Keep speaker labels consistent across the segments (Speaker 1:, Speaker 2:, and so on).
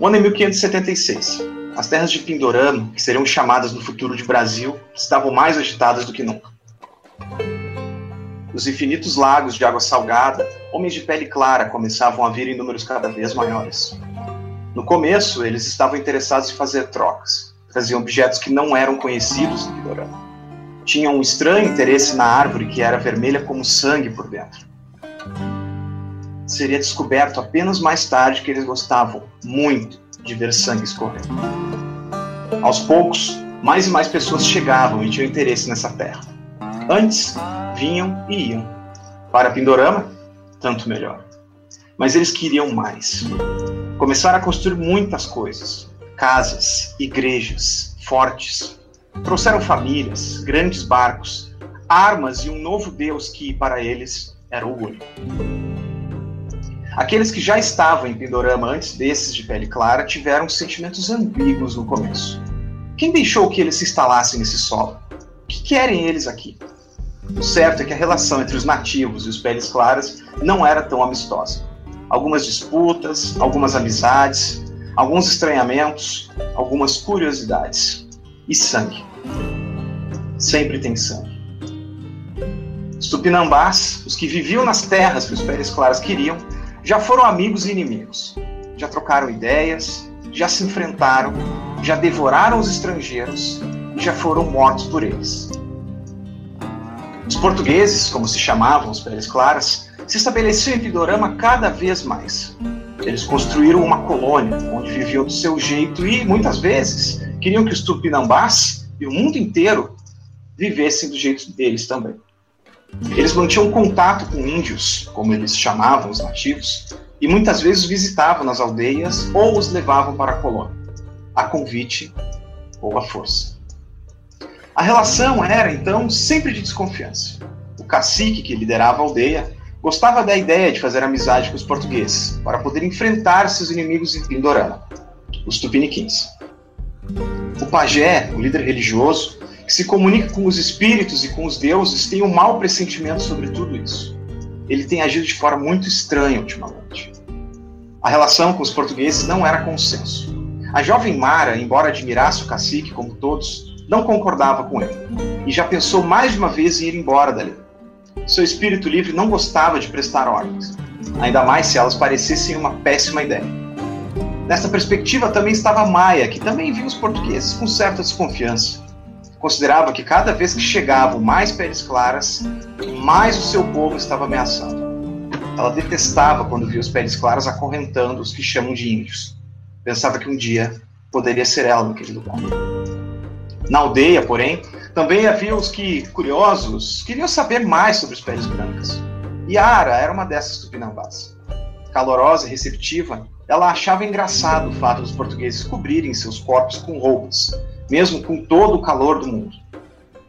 Speaker 1: O ano é 1576. As terras de Pindorama, que seriam chamadas no futuro de Brasil, estavam mais agitadas do que nunca. Os infinitos lagos de água salgada, homens de pele clara começavam a vir em números cada vez maiores. No começo, eles estavam interessados em fazer trocas. Traziam objetos que não eram conhecidos no Pindorama. Tinham um estranho interesse na árvore que era vermelha como sangue por dentro. Seria descoberto apenas mais tarde que eles gostavam muito de ver sangue escorrer. Aos poucos, mais e mais pessoas chegavam e tinham interesse nessa terra. Antes, vinham e iam. Para Pindorama, tanto melhor. Mas eles queriam mais. Começaram a construir muitas coisas: casas, igrejas, fortes. Trouxeram famílias, grandes barcos, armas e um novo Deus que, para eles, era o único. Aqueles que já estavam em Pindorama antes desses de pele clara tiveram sentimentos ambíguos no começo. Quem deixou que eles se instalassem nesse solo? O que querem eles aqui? O certo é que a relação entre os nativos e os peles claras não era tão amistosa. Algumas disputas, algumas amizades, alguns estranhamentos, algumas curiosidades. E sangue. Sempre tem sangue. Os tupinambás, os que viviam nas terras que os peles claras queriam, já foram amigos e inimigos, já trocaram ideias, já se enfrentaram, já devoraram os estrangeiros e já foram mortos por eles. Os portugueses, como se chamavam os peles claras, se estabeleciam em Pidorama cada vez mais. Eles construíram uma colônia onde viviam do seu jeito e, muitas vezes, queriam que os tupinambás e o mundo inteiro vivessem do jeito deles também. Eles mantinham contato com índios, como eles chamavam os nativos, e muitas vezes visitavam nas aldeias ou os levavam para a colônia, a convite ou a força. A relação era, então, sempre de desconfiança. O cacique que liderava a aldeia gostava da ideia de fazer amizade com os portugueses para poder enfrentar seus inimigos em Pindorama, os tupiniquins. O pajé, o líder religioso, que se comunica com os espíritos e com os deuses, tem um mau pressentimento sobre tudo isso. Ele tem agido de forma muito estranha ultimamente. A relação com os portugueses não era consenso. A jovem Mara, embora admirasse o cacique como todos, não concordava com ele e já pensou mais de uma vez em ir embora dali. Seu espírito livre não gostava de prestar ordens, ainda mais se elas parecessem uma péssima ideia. Nessa perspectiva também estava Maia, que também viu os portugueses com certa desconfiança considerava que cada vez que chegavam mais peles claras, mais o seu povo estava ameaçando. Ela detestava quando via os peles claras acorrentando os que chamam de índios. Pensava que um dia poderia ser ela naquele lugar. Na aldeia, porém, também havia os que, curiosos, queriam saber mais sobre os peles brancas. Yara era uma dessas tupinambás. Calorosa e receptiva, ela achava engraçado o fato dos portugueses cobrirem seus corpos com roupas, mesmo com todo o calor do mundo.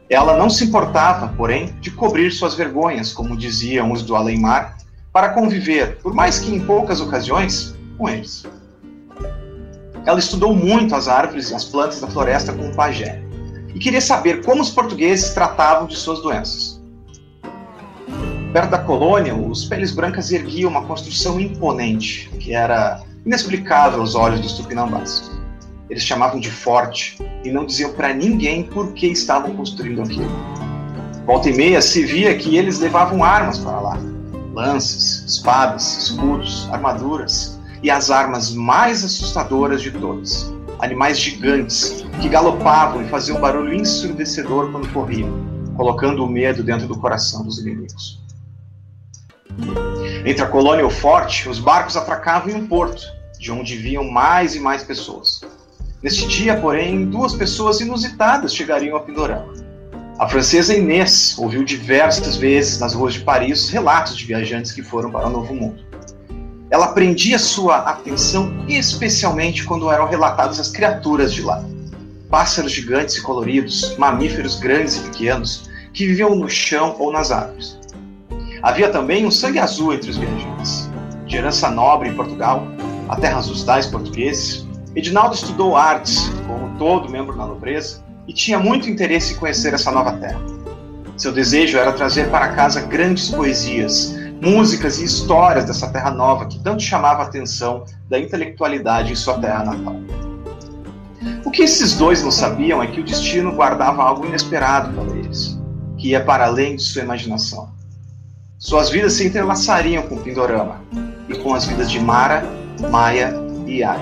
Speaker 1: Ela não se importava, porém, de cobrir suas vergonhas, como diziam os do além-mar, para conviver, por mais que em poucas ocasiões, com eles. Ela estudou muito as árvores e as plantas da floresta com o pajé e queria saber como os portugueses tratavam de suas doenças. Perto da colônia, os peles brancas erguiam uma construção imponente, que era inexplicável aos olhos dos tupinambás eles chamavam de forte e não diziam para ninguém por que estavam construindo aquilo. Volta e meia se via que eles levavam armas para lá: lanças, espadas, escudos, armaduras e as armas mais assustadoras de todas: animais gigantes que galopavam e faziam barulho ensurdecedor quando corriam, colocando o medo dentro do coração dos inimigos. Entre a colônia e o forte, os barcos atracavam em um porto, de onde vinham mais e mais pessoas. Neste dia, porém, duas pessoas inusitadas chegariam a Pindorama. A francesa Inês ouviu diversas vezes nas ruas de Paris relatos de viajantes que foram para o Novo Mundo. Ela prendia sua atenção especialmente quando eram relatadas as criaturas de lá. Pássaros gigantes e coloridos, mamíferos grandes e pequenos, que viviam no chão ou nas árvores. Havia também um sangue azul entre os viajantes. De herança nobre em Portugal, a terras dos tais portugueses, Edinaldo estudou artes, como todo membro da nobreza, e tinha muito interesse em conhecer essa nova terra. Seu desejo era trazer para casa grandes poesias, músicas e histórias dessa terra nova que tanto chamava a atenção da intelectualidade em sua terra natal. O que esses dois não sabiam é que o destino guardava algo inesperado para eles, que ia para além de sua imaginação. Suas vidas se entrelaçariam com Pindorama e com as vidas de Mara, Maia e Yara.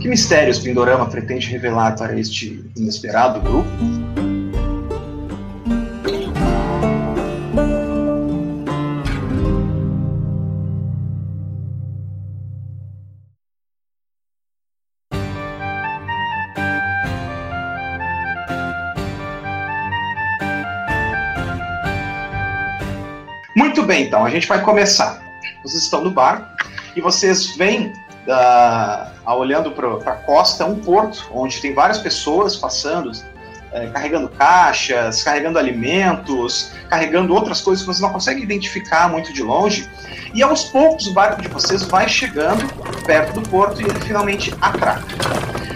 Speaker 1: Que mistérios Pindorama pretende revelar para este inesperado grupo? Muito bem, então, a gente vai começar. Vocês estão no barco e vocês veem, da, olhando para a costa, um porto onde tem várias pessoas passando, é, carregando caixas, carregando alimentos, carregando outras coisas que você não consegue identificar muito de longe. E aos poucos o barco de vocês vai chegando perto do porto e ele finalmente atraca.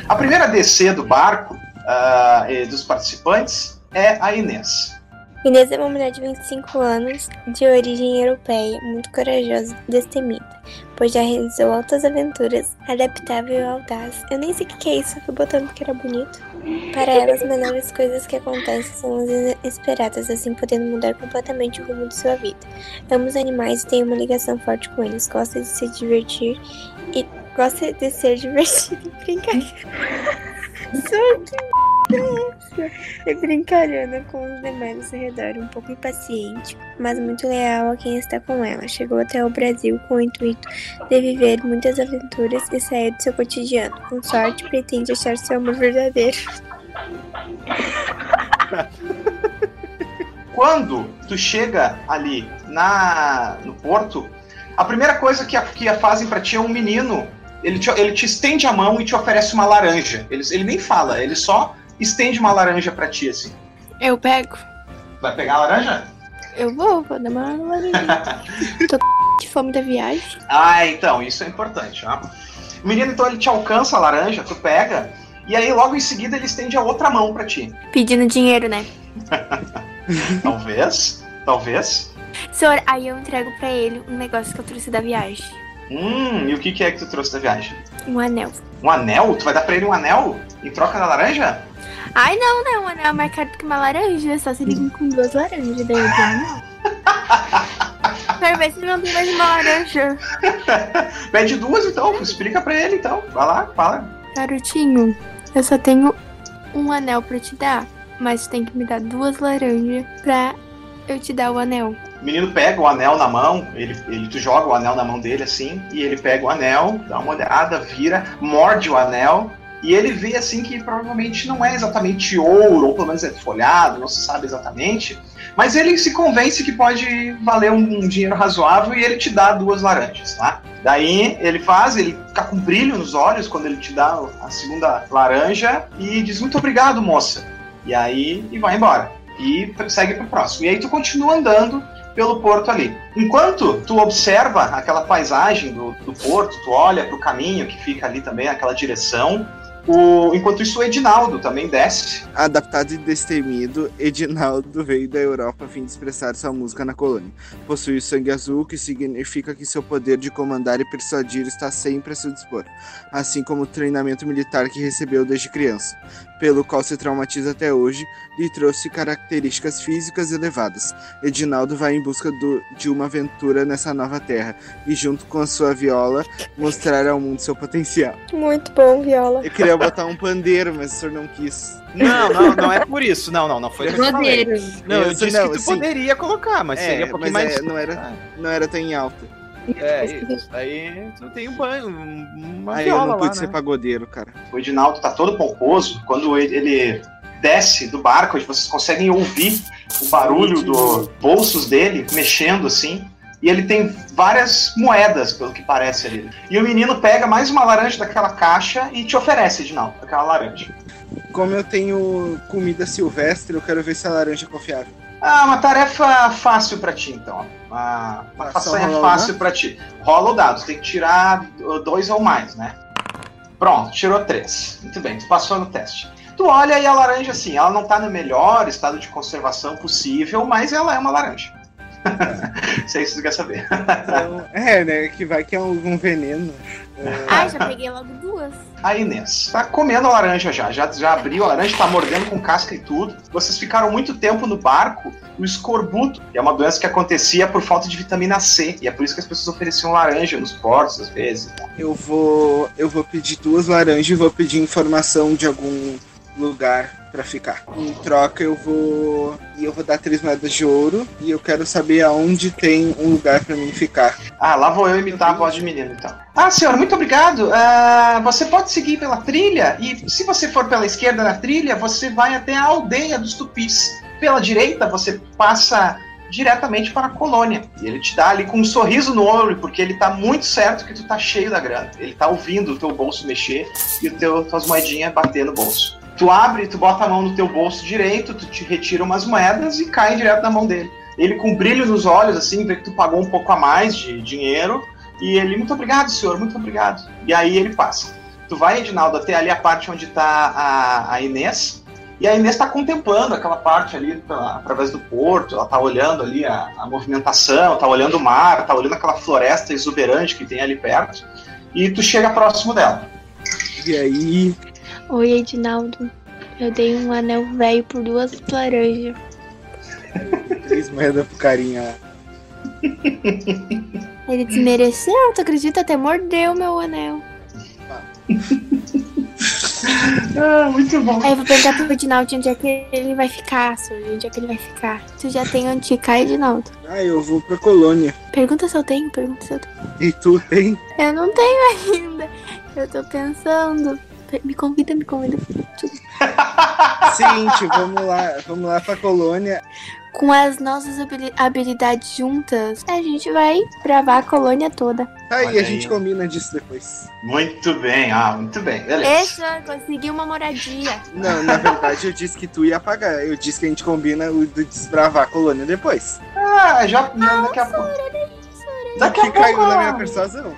Speaker 1: A primeira descer do barco uh, dos participantes é a Inês.
Speaker 2: Inês é uma mulher de 25 anos, de origem europeia, muito corajosa e destemida, pois já realizou altas aventuras, adaptável e audaz. Eu nem sei o que é isso, fui botando porque era bonito. Para ela, as menores coisas que acontecem são as inesperadas, assim podendo mudar completamente o rumo de sua vida. Ambos animais têm uma ligação forte com eles, gosta de se divertir e gosta de ser divertido e brincar. Que e brincalhona com os demais ao redor, um pouco impaciente, mas muito leal a quem está com ela. Chegou até o Brasil com o intuito de viver muitas aventuras e sair do seu cotidiano. Com sorte, pretende achar seu amor verdadeiro.
Speaker 1: Quando tu chega ali na no porto, a primeira coisa que, a, que fazem para ti é um menino. Ele te, ele te estende a mão e te oferece uma laranja. Ele, ele nem fala, ele só estende uma laranja pra ti, assim.
Speaker 2: Eu pego.
Speaker 1: Vai pegar a laranja?
Speaker 2: Eu vou, vou dar uma laranja. Tô de fome da viagem.
Speaker 1: Ah, então, isso é importante, ó. O menino, então, ele te alcança a laranja, tu pega, e aí logo em seguida ele estende a outra mão para ti.
Speaker 2: Pedindo dinheiro, né?
Speaker 1: talvez, talvez.
Speaker 2: Senhor, aí eu entrego para ele um negócio que eu trouxe da viagem.
Speaker 1: Hum, e o que, que é que tu trouxe da viagem?
Speaker 2: Um anel.
Speaker 1: Um anel? Tu vai dar pra ele um anel em troca da laranja?
Speaker 2: Ai, não, não, anel é mais caro do que uma laranja. Só se liga com duas laranjas. Daí eu não. Quero ver se não tem mais uma laranja.
Speaker 1: Pede duas então, explica pra ele então. Vai lá, fala.
Speaker 2: Garotinho, eu só tenho um anel pra te dar. Mas tu tem que me dar duas laranjas pra eu te dar o anel.
Speaker 1: O menino pega o anel na mão, ele, ele tu joga o anel na mão dele assim, e ele pega o anel, dá uma olhada, vira, morde o anel, e ele vê assim que provavelmente não é exatamente ouro, ou pelo menos é folhado, não se sabe exatamente. Mas ele se convence que pode valer um, um dinheiro razoável e ele te dá duas laranjas, tá? Daí ele faz, ele fica com brilho nos olhos quando ele te dá a segunda laranja e diz muito obrigado, moça. E aí e vai embora. E segue pro próximo. E aí tu continua andando pelo porto ali. Enquanto tu observa aquela paisagem do, do porto, tu olha para o caminho que fica ali também, aquela direção, o, enquanto isso, o Edinaldo também desce.
Speaker 3: Adaptado e destemido, Edinaldo veio da Europa a fim de expressar sua música na colônia. Possui sangue azul, que significa que seu poder de comandar e persuadir está sempre a seu dispor, assim como o treinamento militar que recebeu desde criança, pelo qual se traumatiza até hoje, lhe trouxe características físicas elevadas. Edinaldo vai em busca do, de uma aventura nessa nova terra e, junto com a sua viola, mostrar ao mundo seu potencial.
Speaker 2: Muito bom, viola.
Speaker 3: Eu queria ia botar um pandeiro, mas o senhor não quis.
Speaker 1: Não, não, não é por isso. Não, não, não foi
Speaker 2: pandeiro.
Speaker 1: Não, eu disse não, que tu assim, poderia colocar, mas é, seria um pouquinho mais.
Speaker 3: É, não, era, não era tão em alta.
Speaker 1: É, isso. Aí tu tem um banho, uma
Speaker 3: Aí eu não pude lá, ser né? pagodeiro, cara.
Speaker 1: O Edinaldo tá todo pomposo. Quando ele desce do barco, vocês conseguem ouvir o barulho dos bolsos dele mexendo assim e ele tem várias moedas, pelo que parece ali. E o menino pega mais uma laranja daquela caixa e te oferece, Edinaldo, aquela laranja.
Speaker 3: Como eu tenho comida silvestre, eu quero ver se a laranja é confiável.
Speaker 1: Ah, uma tarefa fácil para ti, então. Uma, uma façanha fácil para ti. Rola o dado, tem que tirar dois ou mais, né? Pronto, tirou três. Muito bem, tu passou no teste. Tu olha e a laranja, assim, ela não tá no melhor estado de conservação possível, mas ela é uma laranja. Se é isso que tu quer saber.
Speaker 3: Então, é, né? Que vai que é algum veneno.
Speaker 2: Ai, já peguei logo duas.
Speaker 1: A Inês tá comendo a laranja já, já, já abriu a laranja, tá mordendo com casca e tudo. Vocês ficaram muito tempo no barco. O escorbuto é uma doença que acontecia por falta de vitamina C. E é por isso que as pessoas ofereciam laranja nos portos, às vezes.
Speaker 3: Eu vou. Eu vou pedir duas laranjas e vou pedir informação de algum lugar para ficar. Em troca eu vou e eu vou dar três moedas de ouro e eu quero saber aonde tem um lugar para mim ficar.
Speaker 1: Ah, lá vou eu imitar a voz de menino então. Ah, senhor, muito obrigado. Uh, você pode seguir pela trilha e se você for pela esquerda na trilha, você vai até a aldeia dos tupis. Pela direita, você passa diretamente para a colônia. E ele te dá ali com um sorriso no olho, porque ele tá muito certo que tu tá cheio da grana. Ele tá ouvindo o teu bolso mexer e o teu, tuas moedinhas bater no bolso. Tu abre, tu bota a mão no teu bolso direito, tu te retira umas moedas e cai direto na mão dele. Ele com brilho nos olhos, assim, vê que tu pagou um pouco a mais de dinheiro, e ele, muito obrigado, senhor, muito obrigado. E aí ele passa. Tu vai, Edinaldo, até ali a parte onde tá a, a Inês, e a Inês está contemplando aquela parte ali através do porto, ela está olhando ali a, a movimentação, está olhando o mar, está olhando aquela floresta exuberante que tem ali perto, e tu chega próximo dela.
Speaker 3: E aí,
Speaker 2: Oi, Edinaldo. Eu dei um anel velho por duas laranjas.
Speaker 3: Três moedas pro carinha.
Speaker 2: Ele desmereceu, tu acredita? Até mordeu meu anel.
Speaker 1: ah, muito bom.
Speaker 2: Aí eu vou perguntar pro Edinaldo onde é que ele vai ficar. Onde é que ele vai ficar? Tu já tem onde ficar, Edinaldo?
Speaker 3: Ah, eu vou pra colônia.
Speaker 2: Pergunta se eu tenho, pergunta se eu tenho.
Speaker 3: E tu tem?
Speaker 2: Eu não tenho ainda. Eu tô pensando. Me convida, me convida.
Speaker 3: Seguinte, vamos lá, vamos lá pra colônia.
Speaker 2: Com as nossas habilidades juntas, a gente vai gravar a colônia toda.
Speaker 3: Aí, a gente combina disso depois.
Speaker 1: Muito bem, ah, muito bem, beleza.
Speaker 2: Essa, consegui uma moradia.
Speaker 3: Não, na verdade eu disse que tu ia pagar. Eu disse que a gente combina o de desbravar a colônia depois.
Speaker 1: Ah, já. Não, daqui a pouco.
Speaker 3: Daqui a pouco. caiu na minha persuasão.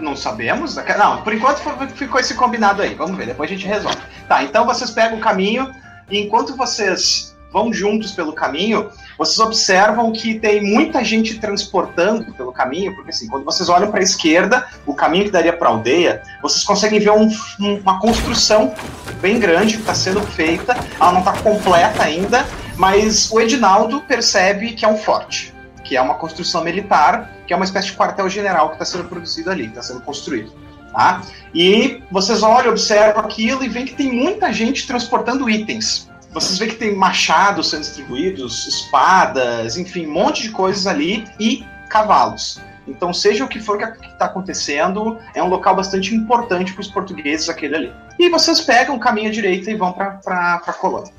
Speaker 1: Não sabemos? Não, por enquanto ficou esse combinado aí. Vamos ver, depois a gente resolve. Tá, então vocês pegam o caminho e enquanto vocês vão juntos pelo caminho, vocês observam que tem muita gente transportando pelo caminho, porque assim, quando vocês olham para a esquerda, o caminho que daria para a aldeia, vocês conseguem ver um, uma construção bem grande que está sendo feita. Ela não está completa ainda, mas o Edinaldo percebe que é um forte que é uma construção militar, que é uma espécie de quartel-general que está sendo produzido ali, está sendo construído. Tá? E vocês olham, observam aquilo e veem que tem muita gente transportando itens. Vocês veem que tem machados sendo distribuídos, espadas, enfim, um monte de coisas ali e cavalos. Então, seja o que for que está acontecendo, é um local bastante importante para os portugueses, aquele ali. E vocês pegam o caminho à direita e vão para a colônia.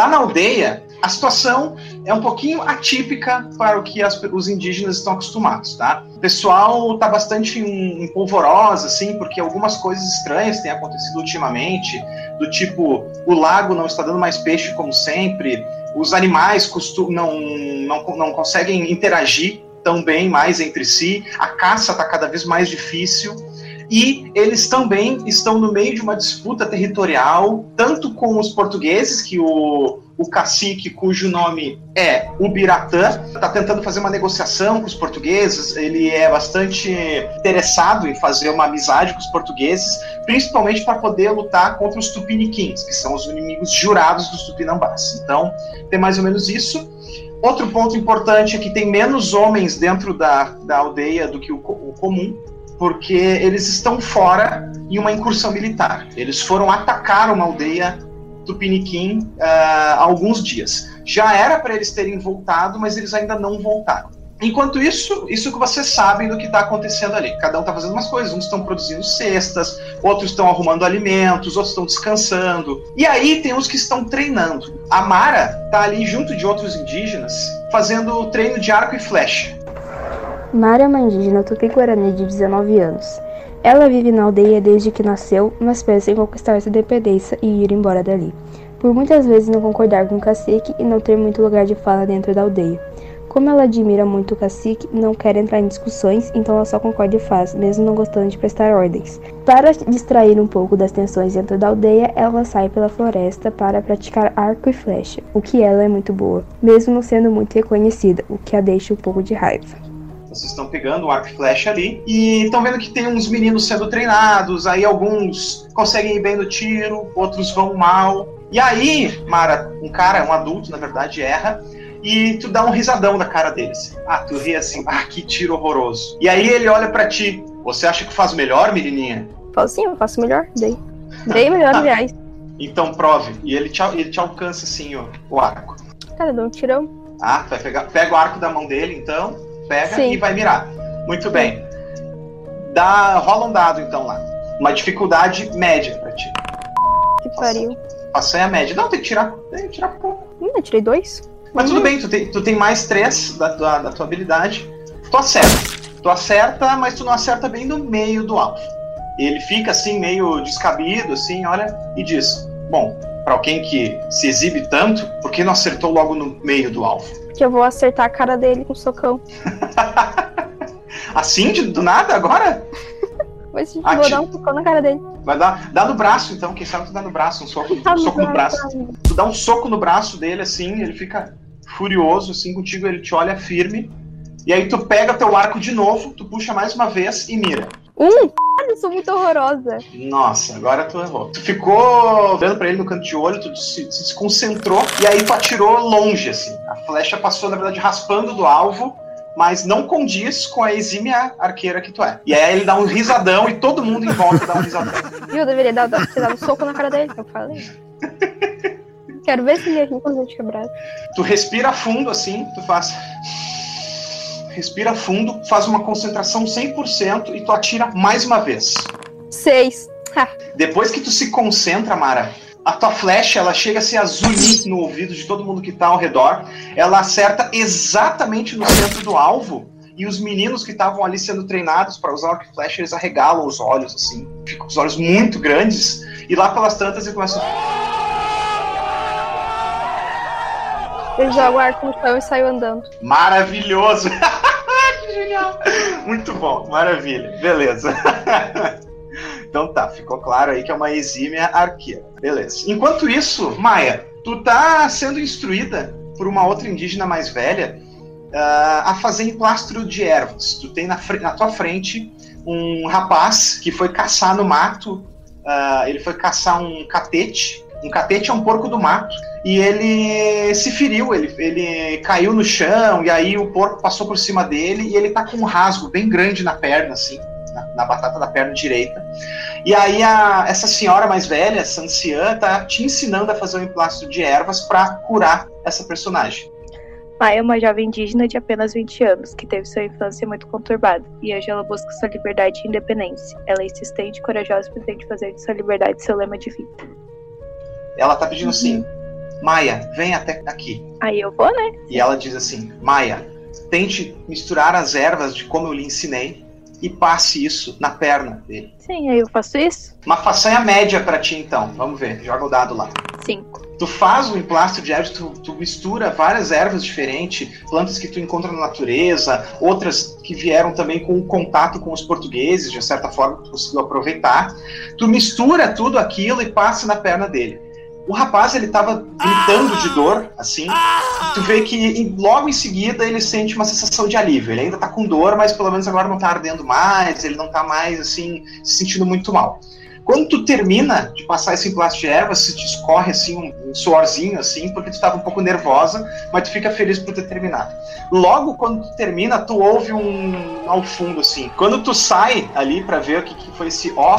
Speaker 1: Lá na aldeia, a situação é um pouquinho atípica para o que as, os indígenas estão acostumados, tá? O pessoal está bastante em polvorosa, assim, porque algumas coisas estranhas têm acontecido ultimamente, do tipo, o lago não está dando mais peixe como sempre, os animais costum, não, não, não conseguem interagir tão bem mais entre si, a caça está cada vez mais difícil, e eles também estão no meio de uma disputa territorial, tanto com os portugueses, que o, o cacique, cujo nome é Ubiratã, está tentando fazer uma negociação com os portugueses, ele é bastante interessado em fazer uma amizade com os portugueses, principalmente para poder lutar contra os tupiniquins, que são os inimigos jurados dos tupinambás. Então, tem mais ou menos isso. Outro ponto importante é que tem menos homens dentro da, da aldeia do que o, o comum, porque eles estão fora em uma incursão militar. Eles foram atacar uma aldeia do Piniquim uh, há alguns dias. Já era para eles terem voltado, mas eles ainda não voltaram. Enquanto isso, isso que vocês sabem do que está acontecendo ali. Cada um está fazendo umas coisas. Uns estão produzindo cestas, outros estão arrumando alimentos, outros estão descansando. E aí tem os que estão treinando. A Mara está ali junto de outros indígenas, fazendo treino de arco e flecha.
Speaker 4: Mara é uma indígena tupi-guarani de 19 anos. Ela vive na aldeia desde que nasceu, mas pensa em conquistar sua independência e ir embora dali. Por muitas vezes não concordar com o cacique e não ter muito lugar de fala dentro da aldeia. Como ela admira muito o cacique, não quer entrar em discussões, então ela só concorda e faz, mesmo não gostando de prestar ordens. Para distrair um pouco das tensões dentro da aldeia, ela sai pela floresta para praticar arco e flecha, o que ela é muito boa, mesmo não sendo muito reconhecida, o que a deixa um pouco de raiva.
Speaker 1: Vocês estão pegando o arco e flecha ali e estão vendo que tem uns meninos sendo treinados, aí alguns conseguem ir bem no tiro, outros vão mal. E aí, Mara, um cara, um adulto, na verdade, erra e tu dá um risadão da cara dele. Assim. Ah, tu ri assim, ah, que tiro horroroso. E aí ele olha para ti. Você acha que faz melhor, menininha?
Speaker 4: Faço sim, eu faço melhor. Dei. Dei melhor, aliás.
Speaker 1: Então prove. E ele te, ele te alcança assim, ó, o arco.
Speaker 4: Cara, dá um tirão.
Speaker 1: Ah, vai pegar, pega o arco da mão dele, então. Pega sim. e vai mirar. Muito bem. Dá, rola um dado, então, lá. Uma dificuldade média pra ti.
Speaker 4: Que pariu.
Speaker 1: Passei a média. Não, tem que tirar. Tem que tirar pouco.
Speaker 4: Hum, eu tirei dois.
Speaker 1: Mas tudo bem, tu tem, tu tem mais três da tua, da tua habilidade. Tu acerta. Tu acerta, mas tu não acerta bem no meio do alvo. Ele fica assim, meio descabido, assim, olha, e diz: Bom, para alguém que se exibe tanto, por que não acertou logo no meio do alvo?
Speaker 4: Que eu vou acertar a cara dele com um socão.
Speaker 1: assim, de, do nada, agora?
Speaker 4: Mas ah, vou dar um socão na cara dele.
Speaker 1: Vai dar, dá no braço, então. Quem sabe tu dá no braço, um soco, um soco no braço. Tu dá um soco no braço dele, assim, ele fica furioso, assim, contigo, ele te olha firme. E aí tu pega teu arco de novo, tu puxa mais uma vez e mira.
Speaker 4: Um, eu sou muito horrorosa.
Speaker 1: Nossa, agora tu errou. Tu ficou olhando pra ele no canto de olho, tu se, se concentrou e aí tu atirou longe, assim. A flecha passou, na verdade, raspando do alvo mas não condiz com a exímia arqueira que tu é. E aí ele dá um risadão e todo mundo em volta dá um risadão.
Speaker 4: Eu deveria dar, dar, dar um soco na cara dele, que eu falei. Quero ver se ele ri com os.
Speaker 1: Tu respira fundo assim, tu faz. Respira fundo, faz uma concentração 100% e tu atira mais uma vez.
Speaker 4: Seis.
Speaker 1: Depois que tu se concentra, Mara, a tua flecha ela chega a ser azulita no ouvido de todo mundo que está ao redor. Ela acerta exatamente no centro do alvo. E os meninos que estavam ali sendo treinados para usar arco e flecha, eles arregalam os olhos, assim. Ficam com os olhos muito grandes. E lá pelas tantas eles começam.
Speaker 4: Ele joga o arco no chão e saiu andando.
Speaker 1: Maravilhoso! Muito bom, maravilha. Beleza. Então tá, ficou claro aí que é uma exímia arqueira. Beleza. Enquanto isso, Maia, tu tá sendo instruída por uma outra indígena mais velha uh, a fazer emplastro de ervas. Tu tem na, na, tua frente um rapaz que foi caçar no mato. Uh, ele foi caçar um catete. Um catete é um porco do mato. E ele se feriu, ele, ele caiu no chão, e aí o porco passou por cima dele, e ele tá com um rasgo bem grande na perna, assim na, na batata da perna direita. E aí a, essa senhora mais velha, essa anciã, tá te ensinando a fazer um emplastro de ervas para curar essa personagem.
Speaker 5: Mai é uma jovem indígena de apenas 20 anos, que teve sua infância muito conturbada, e hoje ela busca sua liberdade e independência. Ela é insistente corajosa e pretende fazer de sua liberdade seu lema de vida.
Speaker 1: Ela tá pedindo assim, uhum. assim, Maia, vem até aqui.
Speaker 5: Aí eu vou, né?
Speaker 1: E ela diz assim, Maia, tente misturar as ervas de como eu lhe ensinei e passe isso na perna dele.
Speaker 5: Sim, aí eu faço isso.
Speaker 1: Uma façanha média para ti, então. Vamos ver, joga o dado lá.
Speaker 5: Cinco.
Speaker 1: Tu faz o emplasto de ervas, tu, tu, mistura várias ervas diferentes, plantas que tu encontra na natureza, outras que vieram também com o contato com os portugueses, de certa forma tu conseguiu aproveitar. Tu mistura tudo aquilo e passa na perna dele. O rapaz, ele tava gritando de dor, assim. Tu vê que logo em seguida ele sente uma sensação de alívio. Ele ainda tá com dor, mas pelo menos agora não tá ardendo mais, ele não tá mais, assim, se sentindo muito mal. Quando tu termina de passar esse emplasto de erva, se te escorre assim um, um suorzinho assim, porque tu estava um pouco nervosa, mas tu fica feliz por ter terminado. Logo quando tu termina, tu ouve um ao fundo assim. Quando tu sai ali para ver o que, que foi esse ó,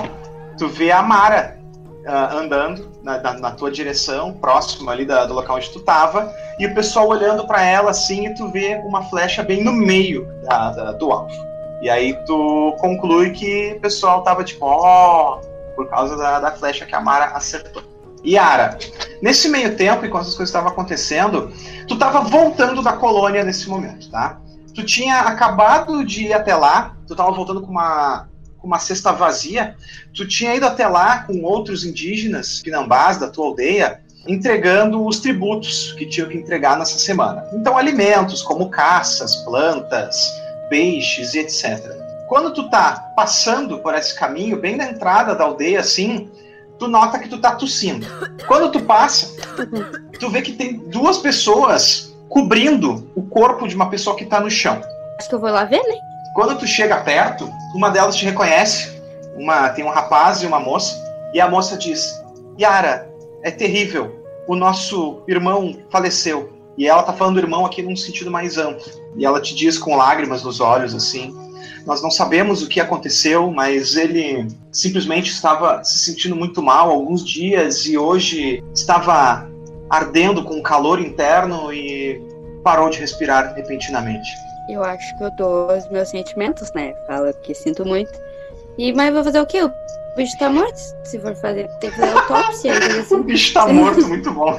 Speaker 1: tu vê a Mara uh, andando na, na, na, tua direção, próximo ali da, do local onde tu tava, e o pessoal olhando para ela assim, e tu vê uma flecha bem no meio da, da, do alvo. E aí tu conclui que o pessoal tava tipo, ó, oh, por causa da, da flecha que a Mara acertou. Yara, nesse meio tempo, enquanto as coisas estavam acontecendo, tu tava voltando da colônia nesse momento, tá? Tu tinha acabado de ir até lá, tu tava voltando com uma com uma cesta vazia, tu tinha ido até lá com outros indígenas, pinambás da tua aldeia, entregando os tributos que tinham que entregar nessa semana. Então, alimentos como caças, plantas, peixes e etc. Quando tu tá passando por esse caminho, bem na entrada da aldeia, assim, tu nota que tu tá tossindo. Quando tu passa, tu vê que tem duas pessoas cobrindo o corpo de uma pessoa que tá no chão.
Speaker 6: Acho que eu vou lá ver, né?
Speaker 1: Quando tu chega perto, uma delas te reconhece. Uma, tem um rapaz e uma moça. E a moça diz: Yara, é terrível. O nosso irmão faleceu. E ela tá falando do irmão aqui num sentido mais amplo. E ela te diz com lágrimas nos olhos, assim: Nós não sabemos o que aconteceu, mas ele simplesmente estava se sentindo muito mal alguns dias e hoje estava ardendo com calor interno e parou de respirar repentinamente.
Speaker 6: Eu acho que eu dou os meus sentimentos, né? Falo que sinto muito. E, mas vou fazer o quê? O bicho tá morto. Se for fazer, tem que fazer autópsia. Assim.
Speaker 1: o bicho tá morto, muito bom.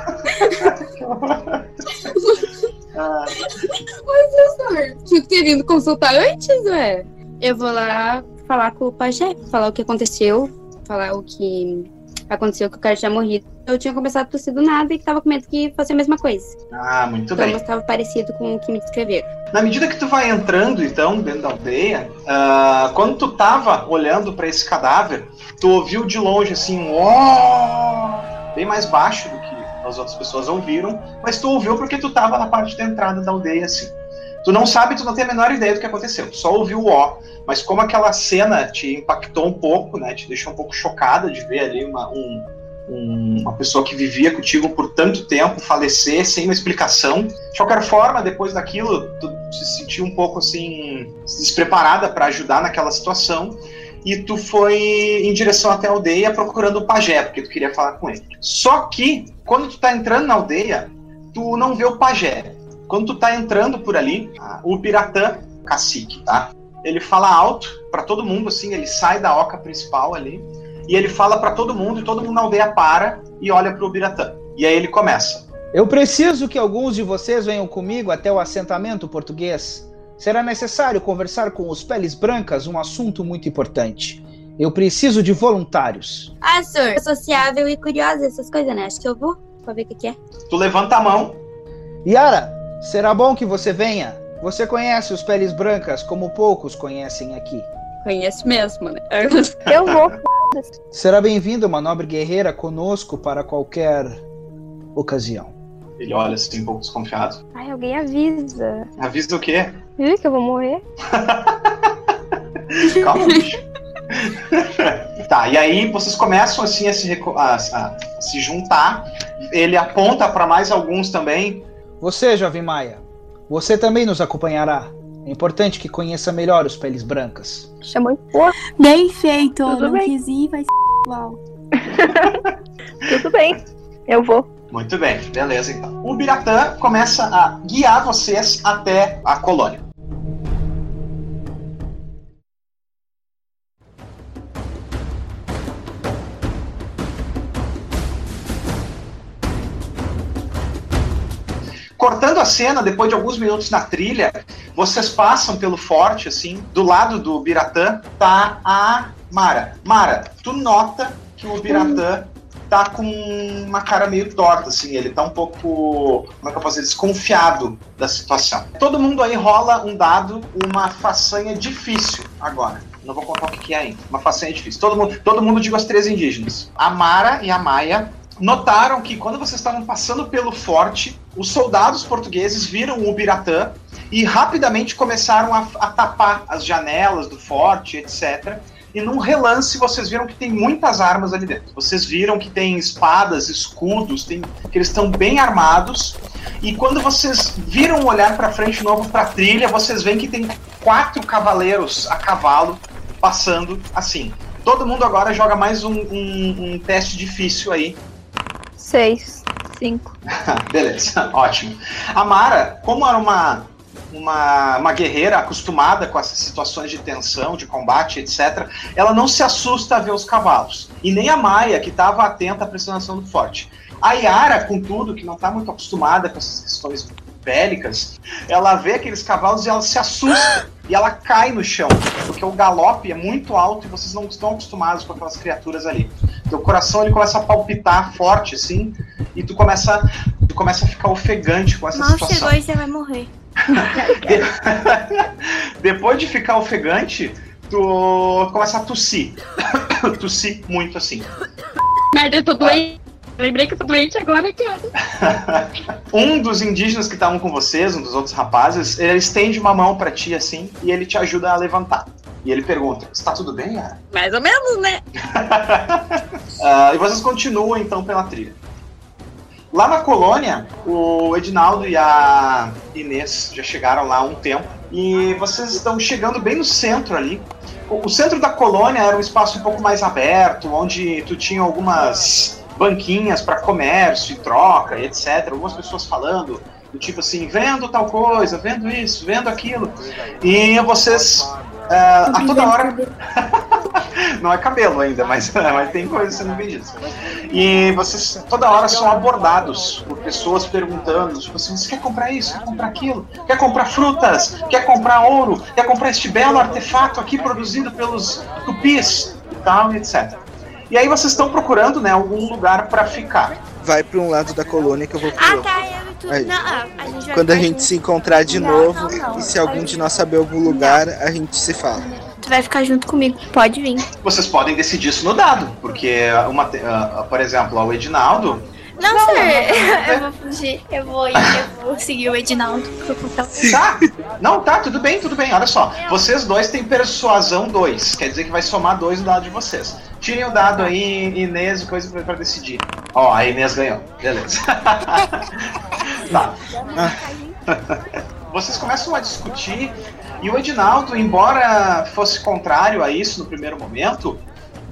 Speaker 6: ah. Mas, senhor, tinha que ter vindo consultar antes, ué. Eu vou lá falar com o pajé, falar o que aconteceu, falar o que aconteceu que o cara tinha morrido. Eu tinha começado a tossir do nada e tava com medo que fosse a mesma coisa.
Speaker 1: Ah, muito
Speaker 6: então,
Speaker 1: bem.
Speaker 6: Então estava parecido com o que me descreveram.
Speaker 1: Na medida que tu vai entrando, então, dentro da aldeia, uh, quando tu tava olhando para esse cadáver, tu ouviu de longe assim, um oh! bem mais baixo do que as outras pessoas ouviram, mas tu ouviu porque tu tava na parte da entrada da aldeia, assim. Tu não sabe, tu não tem a menor ideia do que aconteceu. Tu só ouviu o ó. Mas como aquela cena te impactou um pouco, né? Te deixou um pouco chocada de ver ali uma, um, um, uma pessoa que vivia contigo por tanto tempo falecer sem uma explicação. De qualquer forma, depois daquilo, tu se sentiu um pouco assim despreparada para ajudar naquela situação e tu foi em direção até a aldeia procurando o pajé, porque tu queria falar com ele. Só que quando tu tá entrando na aldeia, tu não vê o pajé. Quando tu tá entrando por ali, o Piratã, cacique, tá? Ele fala alto para todo mundo, assim, ele sai da oca principal ali, e ele fala para todo mundo, e todo mundo na aldeia para e olha pro Biratã. E aí ele começa.
Speaker 7: Eu preciso que alguns de vocês venham comigo até o assentamento português. Será necessário conversar com os Peles Brancas um assunto muito importante. Eu preciso de voluntários.
Speaker 6: Ah, senhor, sociável e curiosa, essas coisas, né? Acho que eu vou pra ver o que, que é.
Speaker 1: Tu levanta a mão.
Speaker 7: Yara, Será bom que você venha. Você conhece os peles brancas como poucos conhecem aqui.
Speaker 6: Conheço mesmo, né?
Speaker 4: Eu vou.
Speaker 7: Será bem-vinda uma nobre guerreira conosco para qualquer ocasião.
Speaker 1: Ele olha assim um pouco desconfiado.
Speaker 4: Ai, alguém avisa.
Speaker 1: Avisa o quê?
Speaker 4: Ih, que eu vou morrer.
Speaker 1: Calma, bicho. tá, e aí vocês começam assim a se, a, a se juntar. Ele aponta para mais alguns também.
Speaker 7: Você, jovem Maia, você também nos acompanhará. É importante que conheça melhor os peles brancas.
Speaker 4: Chamou porra.
Speaker 8: Bem feito,
Speaker 4: Tudo
Speaker 8: não
Speaker 4: bem.
Speaker 8: quis ir, vai igual.
Speaker 5: Tudo bem, eu vou.
Speaker 1: Muito bem, beleza então. O Biratã começa a guiar vocês até a colônia. Cortando a cena, depois de alguns minutos na trilha, vocês passam pelo forte, assim, do lado do Biratã tá a Mara. Mara, tu nota que o Biratã tá com uma cara meio torta, assim, ele tá um pouco, como é que eu posso dizer, desconfiado da situação. Todo mundo aí rola um dado, uma façanha difícil agora. Não vou contar o que é ainda. Uma façanha difícil. Todo mundo, todo mundo diga os três indígenas. A Mara e a Maia notaram que quando vocês estavam passando pelo forte, os soldados portugueses viram o Biratã e rapidamente começaram a, a tapar as janelas do forte, etc. E num relance vocês viram que tem muitas armas ali dentro. Vocês viram que tem espadas, escudos, tem, que eles estão bem armados. E quando vocês viram olhar para frente novo para a trilha, vocês veem que tem quatro cavaleiros a cavalo passando assim. Todo mundo agora joga mais um, um, um teste difícil aí
Speaker 5: Seis, cinco.
Speaker 1: Beleza, ótimo. A Mara, como era uma, uma, uma guerreira acostumada com essas situações de tensão, de combate, etc., ela não se assusta a ver os cavalos. E nem a Maia, que estava atenta à pressionação do forte. A Yara, contudo, que não está muito acostumada com essas questões bélicas, ela vê aqueles cavalos e ela se assusta e ela cai no chão, porque o galope é muito alto e vocês não estão acostumados com aquelas criaturas ali. Teu coração ele começa a palpitar forte assim e tu começa, tu começa a ficar ofegante com essa
Speaker 2: Mal
Speaker 1: situação.
Speaker 2: chegou e você vai morrer.
Speaker 1: Depois de ficar ofegante, tu começa a tossir. tossir muito assim.
Speaker 6: Merda, eu tô doente. Lembrei que eu tô doente agora, cara.
Speaker 1: Um dos indígenas que estavam com vocês, um dos outros rapazes, ele estende uma mão pra ti assim e ele te ajuda a levantar. E ele pergunta: Está tudo bem, Yara?
Speaker 6: Mais ou menos, né?
Speaker 1: Ah, e vocês continuam então pela trilha. Lá na colônia, o Edinaldo e a Inês já chegaram lá há um tempo. E vocês estão chegando bem no centro ali. O o centro da colônia era um espaço um pouco mais aberto, onde tu tinha algumas banquinhas para comércio e troca e etc. Algumas pessoas falando do tipo assim, vendo tal coisa, vendo isso, vendo aquilo. E vocês ah, a toda hora não é cabelo ainda, mas, mas tem coisas sendo vendidas. E vocês toda hora são abordados por pessoas perguntando, tipo assim, você quer comprar isso, quer comprar aquilo, quer comprar frutas, quer comprar ouro, quer comprar este belo artefato aqui produzido pelos tupis e tal, e etc. E aí vocês estão procurando, né, algum lugar para ficar.
Speaker 3: Vai pra um lado da colônia que eu vou pro
Speaker 2: Ah,
Speaker 3: outro.
Speaker 2: tá, eu.
Speaker 3: Aí.
Speaker 2: Não, ah, a gente vai
Speaker 3: Quando a gente se encontrar de
Speaker 2: Não,
Speaker 3: novo
Speaker 2: não, não.
Speaker 3: e se algum de nós saber algum lugar, a gente se fala.
Speaker 2: Tu vai ficar junto comigo, pode vir.
Speaker 1: Vocês podem decidir isso no dado, porque uma, ah, por exemplo, o Edinaldo
Speaker 2: Não,
Speaker 1: Não,
Speaker 2: eu vou fugir. Eu vou ir, eu vou seguir o Edinaldo.
Speaker 1: Tá, não, tá, tudo bem, tudo bem. Olha só, vocês dois têm persuasão 2, quer dizer que vai somar dois no dado de vocês. Tirem o dado aí, Inês, e coisa pra, pra decidir. Ó, a Inês ganhou, beleza. tá. Vocês começam a discutir e o Edinaldo, embora fosse contrário a isso no primeiro momento,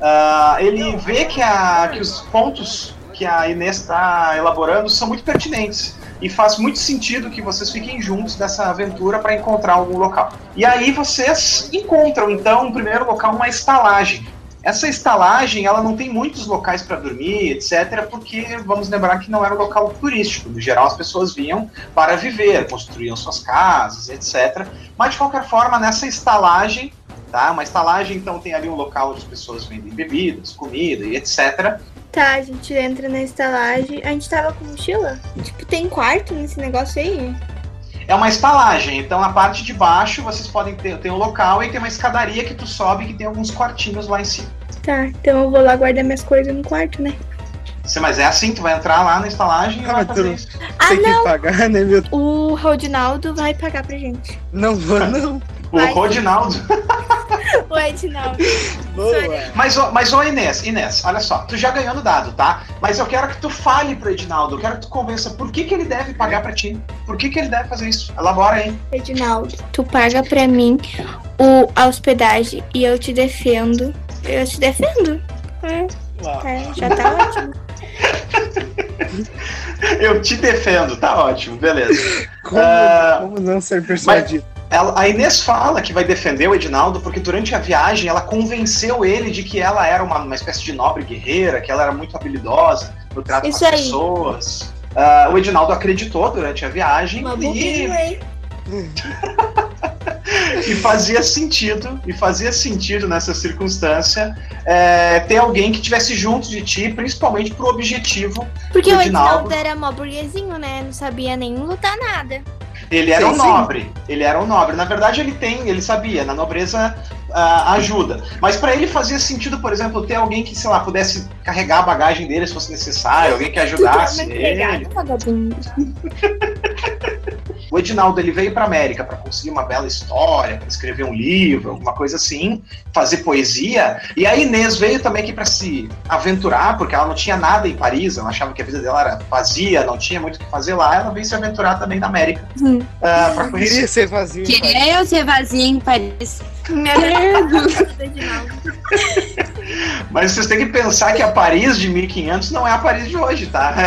Speaker 1: ah, ele vê que, a, que os pontos que a Inês está elaborando são muito pertinentes. E faz muito sentido que vocês fiquem juntos nessa aventura para encontrar algum local. E aí vocês encontram, então, no primeiro local, uma estalagem. Essa estalagem, ela não tem muitos locais para dormir, etc., porque vamos lembrar que não era um local turístico. No geral, as pessoas vinham para viver, construíam suas casas, etc. Mas de qualquer forma, nessa estalagem, tá? Uma estalagem, então, tem ali um local onde as pessoas vendem bebidas, comida e etc.
Speaker 2: Tá, a gente entra na estalagem. A gente tava com mochila? Tipo, tem quarto nesse negócio aí?
Speaker 1: É uma estalagem, então a parte de baixo vocês podem ter, ter um local e tem uma escadaria que tu sobe que tem alguns quartinhos lá em cima.
Speaker 2: Tá, então eu vou lá guardar minhas coisas no quarto, né?
Speaker 1: Você- Mas é assim, tu vai entrar lá na estalagem e
Speaker 3: Ah,
Speaker 1: vai
Speaker 3: tu
Speaker 1: fazer
Speaker 3: não-
Speaker 1: isso.
Speaker 2: Ah,
Speaker 3: Tem
Speaker 2: não!
Speaker 3: que pagar, né, meu?
Speaker 2: O Rodinaldo vai pagar pra gente.
Speaker 3: Não vou, não.
Speaker 1: O. Rodinaldo.
Speaker 2: O Edinaldo.
Speaker 3: Boa.
Speaker 1: Mas, ô- mas ô Inês, Inês, olha só, tu já ganhou no dado, tá? Mas eu quero que tu fale pro Edinaldo, eu quero que tu convença por que, que ele deve pagar pra ti. Por que, que ele deve fazer isso? Elabora aí.
Speaker 2: Edinaldo, tu paga pra mim o, a hospedagem e eu te defendo. Eu te defendo. É, é, já tá ótimo.
Speaker 1: Eu te defendo, tá ótimo, beleza.
Speaker 3: Como,
Speaker 1: Ah,
Speaker 3: como não ser persuadido?
Speaker 1: Ela- a Inês fala que vai defender o Edinaldo porque durante a viagem ela convenceu ele de que ela era uma, uma espécie de nobre guerreira, que ela era muito habilidosa no trato
Speaker 2: Isso
Speaker 1: com as
Speaker 2: aí.
Speaker 1: pessoas. Ah, o Edinaldo acreditou durante a viagem
Speaker 2: Uma
Speaker 1: e, e fazia sentido, e fazia sentido nessa circunstância é, ter alguém que tivesse junto de ti, principalmente pro objetivo.
Speaker 2: Porque
Speaker 1: O
Speaker 2: o
Speaker 1: Edinaldo.
Speaker 2: Edinaldo era mó burguesinho, né? Não sabia nem lutar nada.
Speaker 1: Ele era
Speaker 3: Sim,
Speaker 1: um
Speaker 3: sim.
Speaker 1: nobre, ele era um nobre. Na verdade, ele tem, ele sabia, na nobreza ah, ajuda. Mas para ele fazia sentido, por exemplo, ter alguém que, sei lá, pudesse carregar a bagagem dele se fosse necessário, alguém que ajudasse
Speaker 2: é
Speaker 1: ele. O Edinaldo ele veio para América para conseguir uma bela história, para escrever um livro, alguma coisa assim, fazer poesia. E a Inês veio também aqui para se aventurar, porque ela não tinha nada em Paris, ela achava que a vida dela era vazia, não tinha muito o que fazer lá. Ela veio se aventurar também na América
Speaker 2: Hum.
Speaker 1: para conhecer.
Speaker 3: Queria ser vazio. pai.
Speaker 6: Queria eu ser vazia em Paris.
Speaker 2: Merda. Edinaldo.
Speaker 1: Mas vocês têm que pensar que a Paris de 1500 não é a Paris de hoje, tá?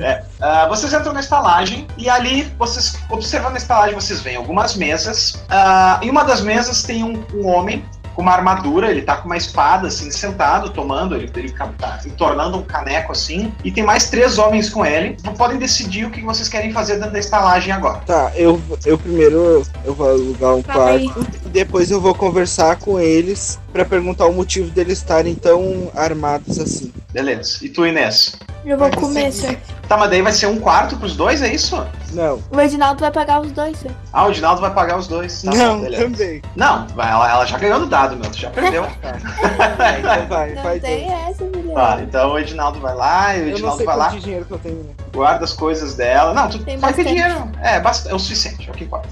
Speaker 1: É. Ah, vocês entram na estalagem e ali, vocês observando a estalagem, vocês veem algumas mesas. Ah, em uma das mesas tem um, um homem com uma armadura, ele tá com uma espada, assim, sentado, tomando, ele, ele tá entornando um caneco, assim, e tem mais três homens com ele. Podem decidir o que vocês querem fazer dentro da estalagem agora.
Speaker 3: Tá, eu, eu primeiro eu vou alugar um
Speaker 2: Vai.
Speaker 3: quarto, e depois eu vou conversar com eles pra perguntar o motivo deles estarem tão armados assim.
Speaker 1: Beleza. E tu, Inês?
Speaker 8: Eu vou comer, senhor.
Speaker 1: Tá, mas daí vai ser um quarto pros dois, é isso?
Speaker 3: Não,
Speaker 8: O Edinaldo vai pagar os dois, senhor.
Speaker 1: Ah, o Dinaldo vai pagar os dois. Tá
Speaker 3: não,
Speaker 1: beleza.
Speaker 3: também.
Speaker 1: Não, ela, ela já ganhou no dado, meu. Tu já perdeu.
Speaker 3: Tá, então vai,
Speaker 8: Não
Speaker 3: vai
Speaker 8: tem
Speaker 3: dois.
Speaker 8: essa.
Speaker 1: Tá, então o Edinaldo vai lá e o Edinaldo vai lá,
Speaker 3: dinheiro que eu tenho, né?
Speaker 1: guarda as coisas dela. Não, tu
Speaker 8: Tem
Speaker 1: vai ter
Speaker 8: bastante.
Speaker 1: dinheiro. É, é o suficiente, é o que importa.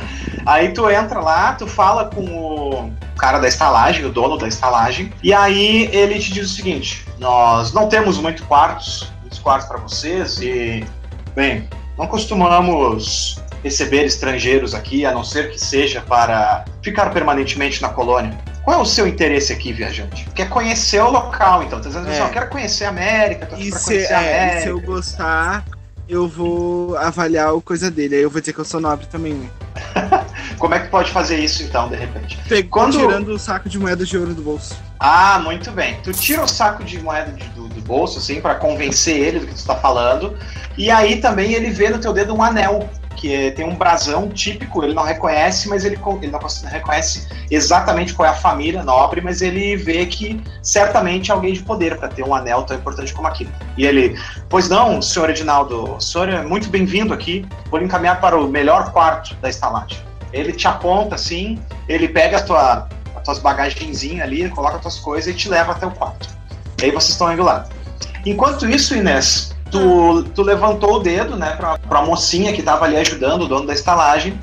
Speaker 1: aí tu entra lá, tu fala com o cara da estalagem, o dono da estalagem, e aí ele te diz o seguinte: nós não temos muito quartos, muitos quartos para vocês, e, bem, não costumamos receber estrangeiros aqui, a não ser que seja para ficar permanentemente na colônia. Qual é o seu interesse aqui, viajante? Quer conhecer o local, então. Tá dizendo assim,
Speaker 3: É.
Speaker 1: ó, quero conhecer a América, tô aqui
Speaker 3: E
Speaker 1: pra
Speaker 3: se,
Speaker 1: conhecer a
Speaker 3: é,
Speaker 1: América.
Speaker 3: se eu gostar, eu vou avaliar o coisa dele. Aí eu vou dizer que eu sou nobre também, né?
Speaker 1: Como é que pode fazer isso então, de repente?
Speaker 3: Pegou
Speaker 1: Quando-
Speaker 3: tirando o saco de moedas de ouro do bolso.
Speaker 1: Ah, muito bem. Tu tira o saco de moeda de- do, do bolso, assim, pra convencer ele do que tu tá falando. E aí também ele vê no teu dedo um anel, que é- tem um brasão típico, ele não reconhece, mas ele, ele não reconhece exatamente qual é a família nobre, mas ele vê que certamente é alguém de poder para ter um anel tão importante como aquele. E ele, pois não, senhor Edinaldo, o senhor é muito bem-vindo aqui, vou lhe encaminhar para o melhor quarto da estalagem. Ele te aponta assim, ele pega a tua, as tuas bagagenzinhas ali, coloca as tuas coisas e te leva até o quarto. E aí vocês estão indo lá. Enquanto isso, Inês, tu, tu levantou o dedo, né, pra, pra mocinha que tava ali ajudando o dono da estalagem,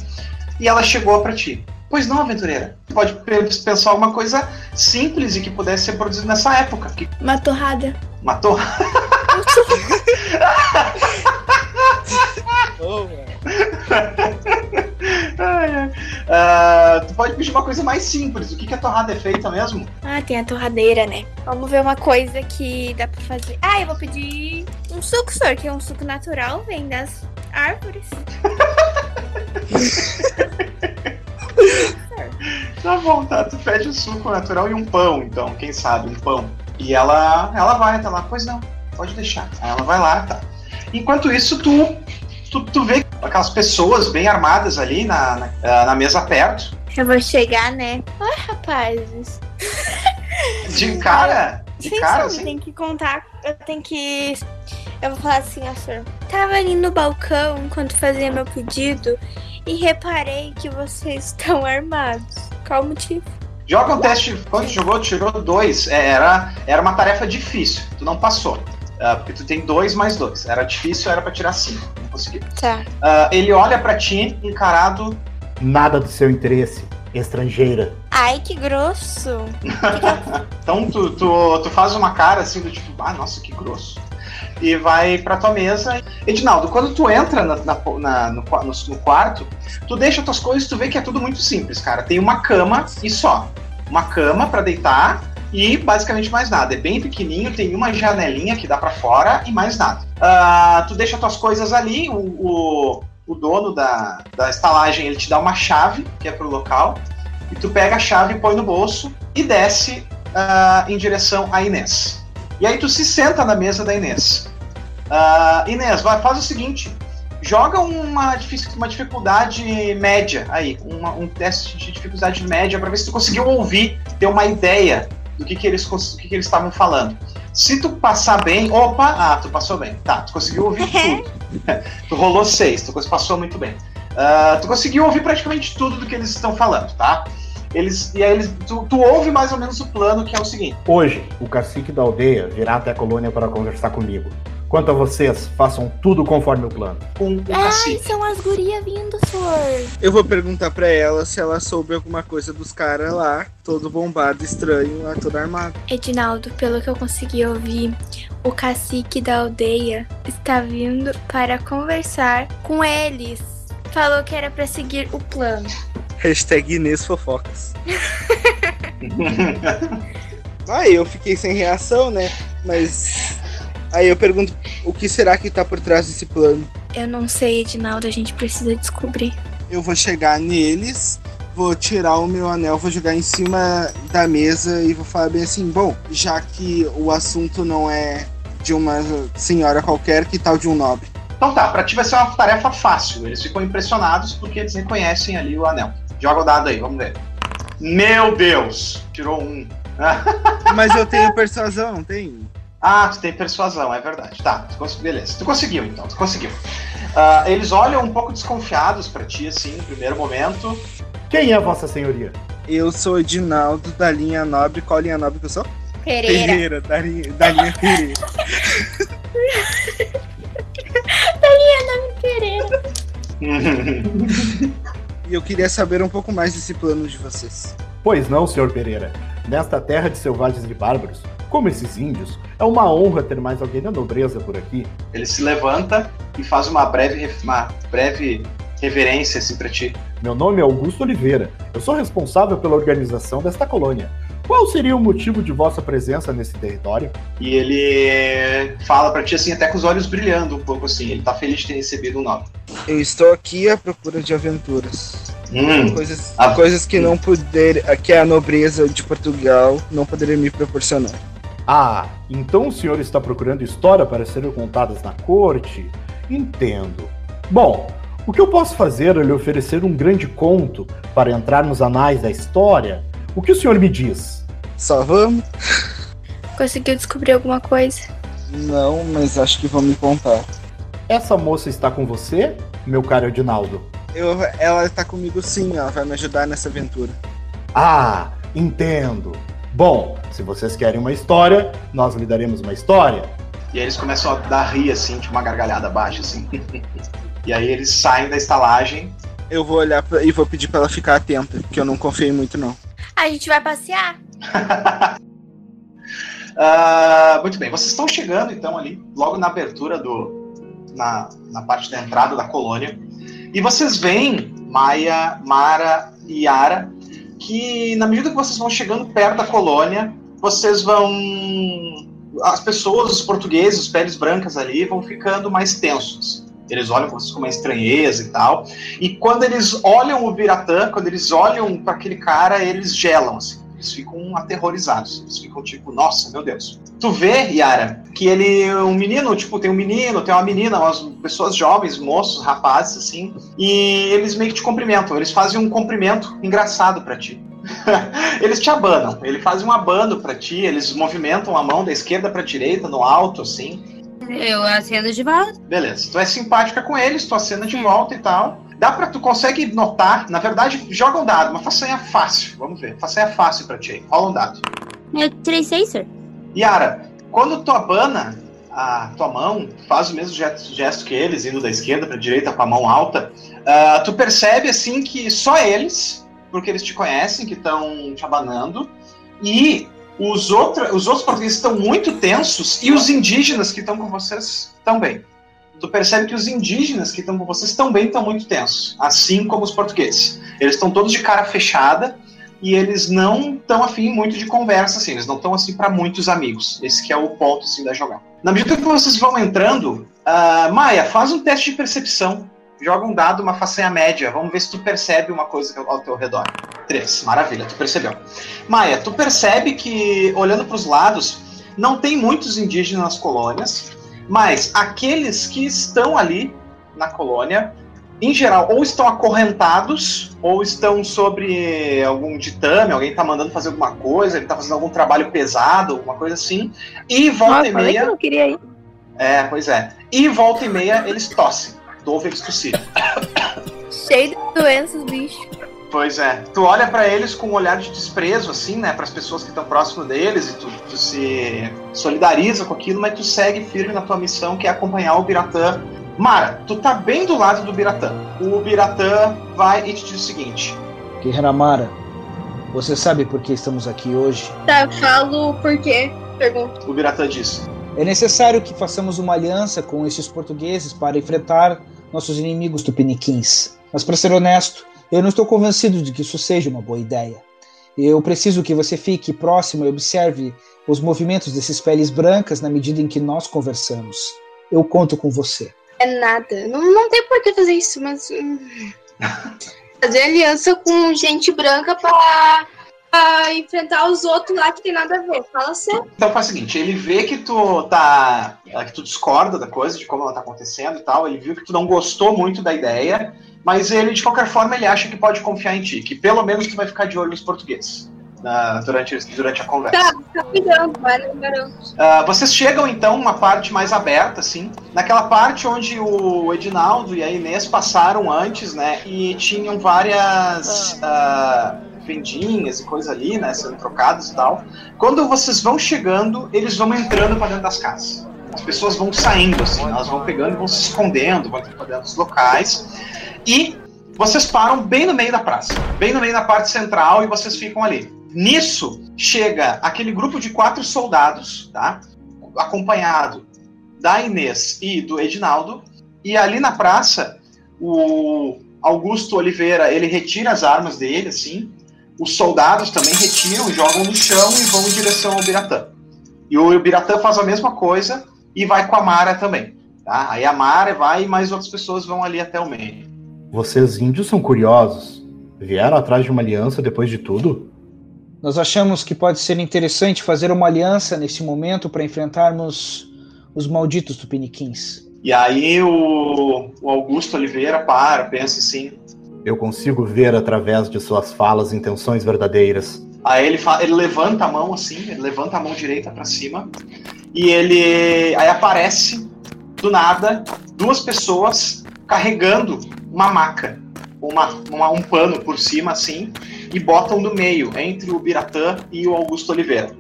Speaker 1: e ela chegou pra ti. Pois não, aventureira. Tu pode pe- pensar alguma coisa simples e que pudesse ser produzido nessa época. Que
Speaker 8: Uma torrada.
Speaker 1: matou. Ai, ai. Ah, tu pode pedir uma coisa mais simples. O que, que a torrada é feita mesmo?
Speaker 2: Ah, tem a torradeira, né? Vamos ver uma coisa que dá pra fazer. Ah, eu vou pedir um suco, senhor, que é um suco natural, vem das árvores.
Speaker 1: Tá bom, tá. Tu pede um suco natural e um pão, então, quem sabe, um pão. E ela, ela vai até lá, pois não, pode deixar. Aí ela vai lá, tá. Enquanto isso, tu, tu, tu vê aquelas pessoas bem armadas ali na, na, ah, na mesa perto.
Speaker 2: Eu vou chegar, né? Oi, rapazes.
Speaker 1: De cara, de
Speaker 2: Sim,
Speaker 1: cara,
Speaker 2: sim,
Speaker 1: assim.
Speaker 2: tem que contar. Eu tenho que. Eu vou falar assim, ó, senhor. Tava ali no balcão enquanto fazia meu pedido e reparei que vocês estão armados. Qual o motivo?
Speaker 1: Joga um teste. Quando jogou, tirou dois. É, era, era uma tarefa difícil. Tu não passou. Ah, porque tu tem dois mais dois. Era difícil, era pra tirar cinco. Conseguiu.
Speaker 2: Tá.
Speaker 1: Ah, ele olha pra ti, encarado.
Speaker 9: Nada do seu interesse, estrangeira.
Speaker 2: Ai, que grosso.
Speaker 1: Então tu, tu, tu faz uma cara assim do tipo, ah, nossa, que grosso. E vai pra tua mesa. Edinaldo, quando tu entra na- na- na- no, no- no quarto, tu deixa tuas coisas, tu vê que é tudo muito simples, cara. Tem uma cama e só. Uma cama pra deitar e basicamente mais nada. É bem pequenininho, tem uma janelinha que dá pra fora e mais nada. Ah, tu deixa tuas coisas ali, o, o, o dono da, da estalagem ele te dá uma chave, que é pro local, e tu pega a chave, põe no bolso e desce ah, em direção a Inês. E aí tu se senta na mesa da Inês. Ah, Inês, vai, faz o seguinte: joga uma, uma dificuldade média aí, uma- um teste de dificuldade média para ver se tu conseguiu ouvir, ter uma ideia do que, que eles do que, que eles estavam falando. Se tu passar bem, opa, ah, tu passou bem. Tá, tu conseguiu ouvir tudo. tu rolou seis, tu passou muito bem. Ah, tu conseguiu ouvir praticamente tudo do que eles estão falando, tá? Eles, e aí eles, tu, tu ouve mais ou menos o plano, que é o seguinte.
Speaker 9: Hoje, o cacique da aldeia virá até a colônia para conversar comigo. Quanto a vocês, façam tudo conforme o plano.
Speaker 1: Com o
Speaker 2: Ai,
Speaker 1: cacique.
Speaker 2: são as gurias vindo, senhor.
Speaker 3: Eu vou perguntar pra ela se ela soube alguma coisa dos caras lá, todo bombado, estranho, lá todo armado.
Speaker 2: Edinaldo, pelo que eu consegui ouvir, o cacique da aldeia está vindo para conversar com eles. Falou que era para seguir o plano.
Speaker 3: Hashtag Inês Fofocas. Aí eu fiquei sem reação, né? Mas. Aí eu pergunto, o que será que tá por trás desse plano?
Speaker 2: Eu não sei, Edinaldo, a gente precisa descobrir.
Speaker 3: Eu vou chegar neles, vou tirar o meu anel, vou jogar em cima da mesa e vou falar bem assim: bom, já que o assunto não é de uma senhora qualquer, que tal de um nobre?
Speaker 1: Então tá, pra ti vai ser uma tarefa fácil. Eles ficam impressionados porque eles reconhecem ali o anel. Joga o dado aí, vamos ver. Meu Deus! Tirou um.
Speaker 3: Mas eu tenho persuasão, não tenho?
Speaker 1: Ah, tu tem persuasão, é verdade. Tá, tu cons- beleza. Tu conseguiu então, tu conseguiu. Ah, eles olham um pouco desconfiados pra ti, assim, no primeiro momento.
Speaker 9: Quem é Vossa Senhoria?
Speaker 3: Eu sou Edinaldo da linha nobre. Qual linha nobre que eu sou?
Speaker 8: Pereira.
Speaker 3: Pereira, da linha, da linha Pereira.
Speaker 8: Pereira.
Speaker 3: E eu queria saber um pouco mais desse plano de vocês.
Speaker 9: Pois não, senhor Pereira. Nesta terra de selvagens e bárbaros, como esses índios, é uma honra ter mais alguém da nobreza por aqui.
Speaker 1: Ele se levanta e faz uma breve, uma breve reverência assim pra ti.
Speaker 9: Meu nome é Augusto Oliveira. Eu sou responsável pela organização desta colônia. Qual seria o motivo de vossa presença nesse território?
Speaker 1: E ele fala pra ti assim, até com os olhos brilhando um pouco assim. Ele tá feliz de ter recebido o nome.
Speaker 3: Eu estou aqui à procura de aventuras.
Speaker 1: Hum,
Speaker 3: Coisas,
Speaker 1: Ah.
Speaker 3: coisas que não puder, que a nobreza de Portugal não poderia me proporcionar.
Speaker 9: Ah, então o senhor está procurando história para serem contadas na corte? Entendo. Bom, o que eu posso fazer é lhe oferecer um grande conto para entrar nos anais da história? O que o senhor me diz?
Speaker 3: Só vamos?
Speaker 2: Conseguiu descobrir alguma coisa?
Speaker 3: Não, mas acho que vão me contar.
Speaker 9: Essa moça está com você, meu caro Edinaldo?
Speaker 3: Eu, ela tá comigo sim, ela vai me ajudar nessa aventura.
Speaker 9: Ah, entendo. Bom, se vocês querem uma história, nós lhe daremos uma história.
Speaker 1: E aí eles começam a dar rir assim, tipo uma gargalhada baixa assim. e aí eles saem da estalagem.
Speaker 3: Eu vou olhar pra, e vou pedir pra ela ficar atenta, porque eu não confiei muito não.
Speaker 8: A gente vai passear.
Speaker 1: Ah, muito bem, vocês estão chegando então ali, logo na abertura do. Na, na parte da entrada da colônia. E vocês veem Maia, Mara e Yara que na medida que vocês vão chegando perto da colônia, vocês vão. As pessoas, os portugueses, os peles brancas ali, vão ficando mais tensos. Eles olham vocês com uma estranheza e tal. E quando eles olham o Biratã, quando eles olham para aquele cara, eles gelam, assim. Eles ficam aterrorizados. Eles ficam tipo, nossa, meu Deus. Tu vê, Yara, que ele, um menino, tipo, tem um menino, tem uma menina, umas pessoas jovens, moços, rapazes, assim, e eles meio que te cumprimentam. Eles fazem um cumprimento engraçado pra ti. eles te abanam, eles fazem um abano pra ti, eles movimentam a mão da esquerda pra direita, no alto, assim.
Speaker 6: Eu acendo de volta.
Speaker 1: Beleza. Tu é simpática com eles, tu acena de volta e tal. Dá pra tu consegue notar, na verdade, joga um dado, uma façanha fácil. Vamos ver. Façanha fácil pra ti. aí. Rola um dado.
Speaker 6: Eu tirei seis, senhor.
Speaker 1: Yara, quando tu abana a tua mão, faz o mesmo gesto, gesto que eles, indo da esquerda pra direita com a mão alta, ah, tu percebe assim que só eles, porque eles te conhecem, que estão te abanando, e os, outra, os outros portugueses estão muito tensos, e os indígenas que estão com vocês também. Tu percebe que os indígenas que estão com vocês também estão muito tensos, assim como os portugueses. Eles estão todos de cara fechada, e eles não estão afim muito de conversa, assim, eles não estão assim para muitos amigos. Esse que é o ponto assim da jogada. Na medida que vocês vão entrando, ah, Maia, faz um teste de percepção. Joga um dado, uma façanha média. Vamos ver se tu percebe uma coisa ao teu redor. Três, maravilha, tu percebeu. Maia, tu percebe que, olhando para os lados, não tem muitos indígenas nas colônias, mas aqueles que estão ali na colônia em geral, ou estão acorrentados, ou estão sobre algum ditame, alguém está mandando fazer alguma coisa, ele está fazendo algum trabalho pesado, alguma coisa assim. E volta
Speaker 5: Nossa,
Speaker 1: e
Speaker 5: falei que
Speaker 1: meia.
Speaker 5: eu não queria ir.
Speaker 1: É, pois é. E volta e meia eles tossem. Tu ouve eles tossirem.
Speaker 2: Cheio de doenças, bicho.
Speaker 1: Pois é. Tu olha pra eles com um olhar de desprezo, assim, né? Para as pessoas que estão próximo deles e tu, tu se solidariza com aquilo, mas tu segue firme na tua missão, que é acompanhar o Biratã. Mara, tu tá bem do lado do Biratã. O Biratã vai e te diz o seguinte:
Speaker 7: Guerreira Mara, você sabe por que estamos aqui hoje?
Speaker 8: Tá, eu falo por quê? Pergunta.
Speaker 1: O Biratã diz:
Speaker 7: É necessário que façamos uma aliança com estes portugueses para enfrentar nossos inimigos tupiniquins. Mas, para ser honesto, eu não estou convencido de que isso seja uma boa ideia. Eu preciso que você fique próximo e observe os movimentos desses peles brancas na medida em que nós conversamos. Eu conto com você.
Speaker 8: É nada. Não, não tem por que fazer isso, mas. hum, Fazer aliança com gente branca pra, pra enfrentar os outros lá que tem nada a ver. Fala sério.
Speaker 1: Então faz o seguinte, ele vê que tu tá. que tu discorda da coisa, de como ela tá acontecendo e tal. Ele viu que tu não gostou muito da ideia, mas ele, de qualquer forma, ele acha que pode confiar em ti, que pelo menos tu vai ficar de olho nos portugueses. na- durante, durante a conversa.
Speaker 8: Tá, tá cuidando, garanto.
Speaker 1: Ah, vocês chegam então uma parte mais aberta, assim, naquela parte onde o Edinaldo e a Inês passaram antes, né? E tinham várias ah, vendinhas e coisa ali, né? Sendo trocadas e tal. Quando vocês vão chegando, eles vão entrando para dentro das casas. As pessoas vão saindo, assim, elas vão pegando e vão se escondendo, vão para dentro dos locais. E vocês param bem no meio da praça, bem no meio da parte central, e vocês ficam ali. Nisso, chega aquele grupo de quatro soldados, tá? Acompanhado da Inês e do Edinaldo. E ali na praça, o Augusto Oliveira, ele retira as armas dele, assim. Os soldados também retiram, jogam no chão e vão em direção ao Biratã. E o Biratã faz a mesma coisa e vai com a Mara também. Tá? Aí a Mara vai e mais outras pessoas vão ali até o meio.
Speaker 9: Vocês índios são curiosos. Vieram atrás de uma aliança depois de tudo?
Speaker 7: Nós achamos que pode ser interessante fazer uma aliança nesse momento para enfrentarmos os malditos tupiniquins.
Speaker 1: E aí o, o Augusto Oliveira para, pensa assim.
Speaker 9: Eu consigo ver através de suas falas intenções verdadeiras.
Speaker 1: Aí ele, fa- ele levanta a mão assim, ele levanta a mão direita para cima e ele aí aparece do nada duas pessoas carregando uma maca, uma, uma- um pano por cima assim e botam no meio entre o Biratã e o Augusto Oliveira.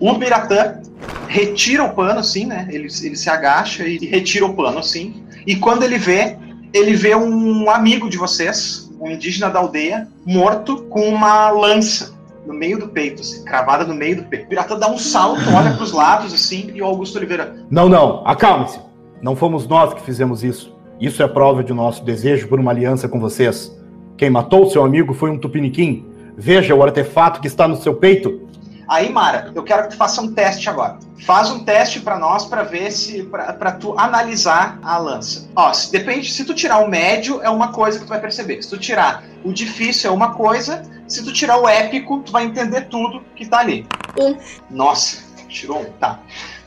Speaker 1: O Biratã retira o pano assim, né? Ele, ele se agacha e retira o pano assim. E quando ele vê, ele vê um amigo de vocês, um indígena da aldeia, morto com uma lança no meio do peito, assim, cravada no meio do peito. O pirata dá um salto, olha pros lados, assim, e o Augusto Oliveira.
Speaker 9: Não, não, acalme-se. Não fomos nós que fizemos isso. Isso é prova de nosso desejo por uma aliança com vocês. Quem matou seu amigo foi um tupiniquim. Veja o artefato que está no seu peito.
Speaker 1: Aí, Mara, eu quero que tu faça um teste agora. Faz um teste pra nós pra ver se. Pra, pra tu analisar a lança. Ó, se, depende. Se tu tirar o médio, é uma coisa que tu vai perceber. Se tu tirar o difícil, é uma coisa. Se tu tirar o épico, tu vai entender tudo que tá ali.
Speaker 8: Um.
Speaker 1: Nossa, tirou um. Tá.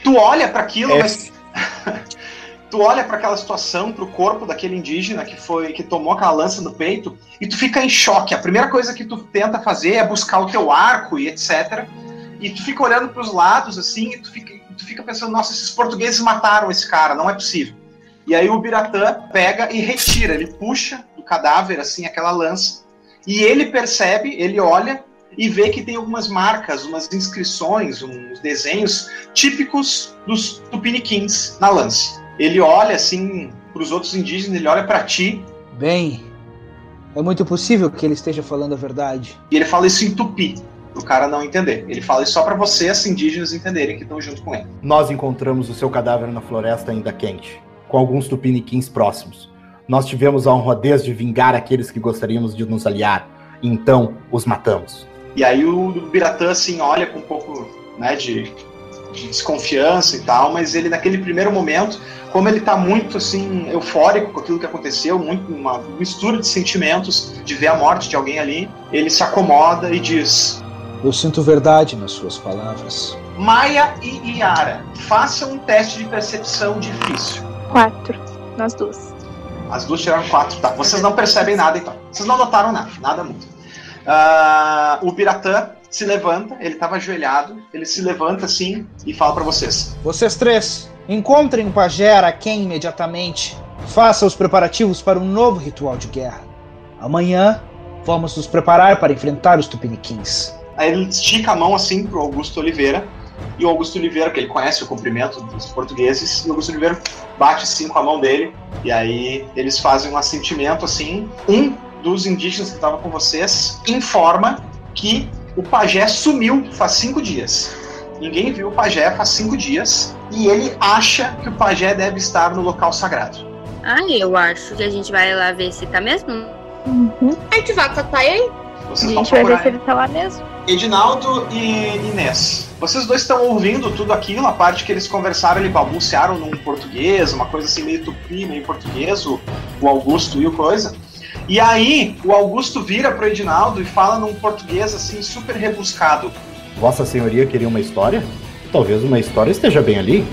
Speaker 1: Tu olha pra aquilo, mas. Tu olha pra aquela situação, pro corpo daquele indígena que foi que tomou aquela lança no peito e tu fica em choque. A primeira coisa que tu tenta fazer é buscar o teu arco e etc. E tu fica olhando pros lados assim e tu fica, tu fica pensando, nossa, esses portugueses mataram esse cara, não é possível. E aí o Biratã pega e retira, ele puxa do cadáver assim aquela lança e ele percebe, ele olha e vê que tem algumas marcas, umas inscrições, uns desenhos típicos dos tupiniquins na lança. Ele olha assim para os outros indígenas, ele olha para ti
Speaker 7: Bem, é muito possível que ele esteja falando a verdade.
Speaker 1: e ele fala isso em tupi, pro cara não entender. Ele fala isso só para vocês indígenas entenderem que estão junto com ele.
Speaker 9: Nós encontramos o seu cadáver na floresta ainda quente, com alguns tupiniquins próximos. Nós tivemos a honradez de vingar aqueles que gostaríamos de nos aliar. Então os matamos.
Speaker 1: E aí o Biratã assim olha com um pouco, né, de, de desconfiança e tal, mas ele naquele primeiro momento, como ele tá muito assim eufórico com aquilo que aconteceu, muito uma mistura de sentimentos de ver a morte de alguém ali, ele se acomoda e diz:
Speaker 7: Eu sinto verdade nas suas palavras.
Speaker 1: Maia e Yara, façam um teste de percepção difícil.
Speaker 5: Quatro. Nós duas.
Speaker 1: As duas tiraram quatro, tá? Vocês não percebem nada então. Vocês não notaram nada, nada muito. Ah, o Biratã se levanta, ele estava ajoelhado, ele se levanta assim e fala para vocês:
Speaker 7: Vocês três, encontrem o pajé Araquém imediatamente. Faça os preparativos para um novo ritual de guerra. Amanhã, vamos nos preparar para enfrentar os tupiniquins.
Speaker 1: Aí ele estica a mão assim pro Augusto Oliveira. E o Augusto Oliveira, que ele conhece o cumprimento dos portugueses, e o Augusto Oliveira bate assim com a mão dele. E aí eles fazem um assentimento assim. Um dos indígenas que estava com vocês informa que o pajé sumiu faz cinco dias. Ninguém viu o pajé faz cinco dias. E ele acha que o pajé deve estar no local sagrado.
Speaker 6: Ah, eu acho que a gente vai lá ver se tá mesmo.
Speaker 8: A gente vai catar ele?
Speaker 5: A
Speaker 1: Vocês vão
Speaker 5: gente vai ver se ele tá lá mesmo.
Speaker 1: Edinaldo e Inês, vocês dois estão ouvindo tudo aquilo, a parte que eles conversaram, eles balbuciaram num português, uma coisa assim meio tupi, meio português, o, o Augusto e o coisa. E aí, o Augusto vira pro Edinaldo e fala num português assim super rebuscado.
Speaker 9: Vossa Senhoria queria uma história? Talvez uma história esteja bem ali.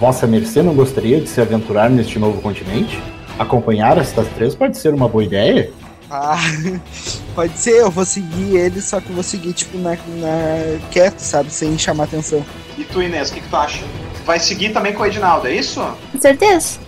Speaker 9: Vossa Mercê não gostaria de se aventurar neste novo continente? Acompanhar estas três pode ser uma boa ideia?
Speaker 3: Ah, pode ser, eu vou seguir ele, só que eu vou seguir, tipo, na, na... quieto, sabe? Sem chamar atenção.
Speaker 1: E tu, Inês, o que, que tu acha? Vai seguir também com o Edinaldo, é isso?
Speaker 2: Com certeza.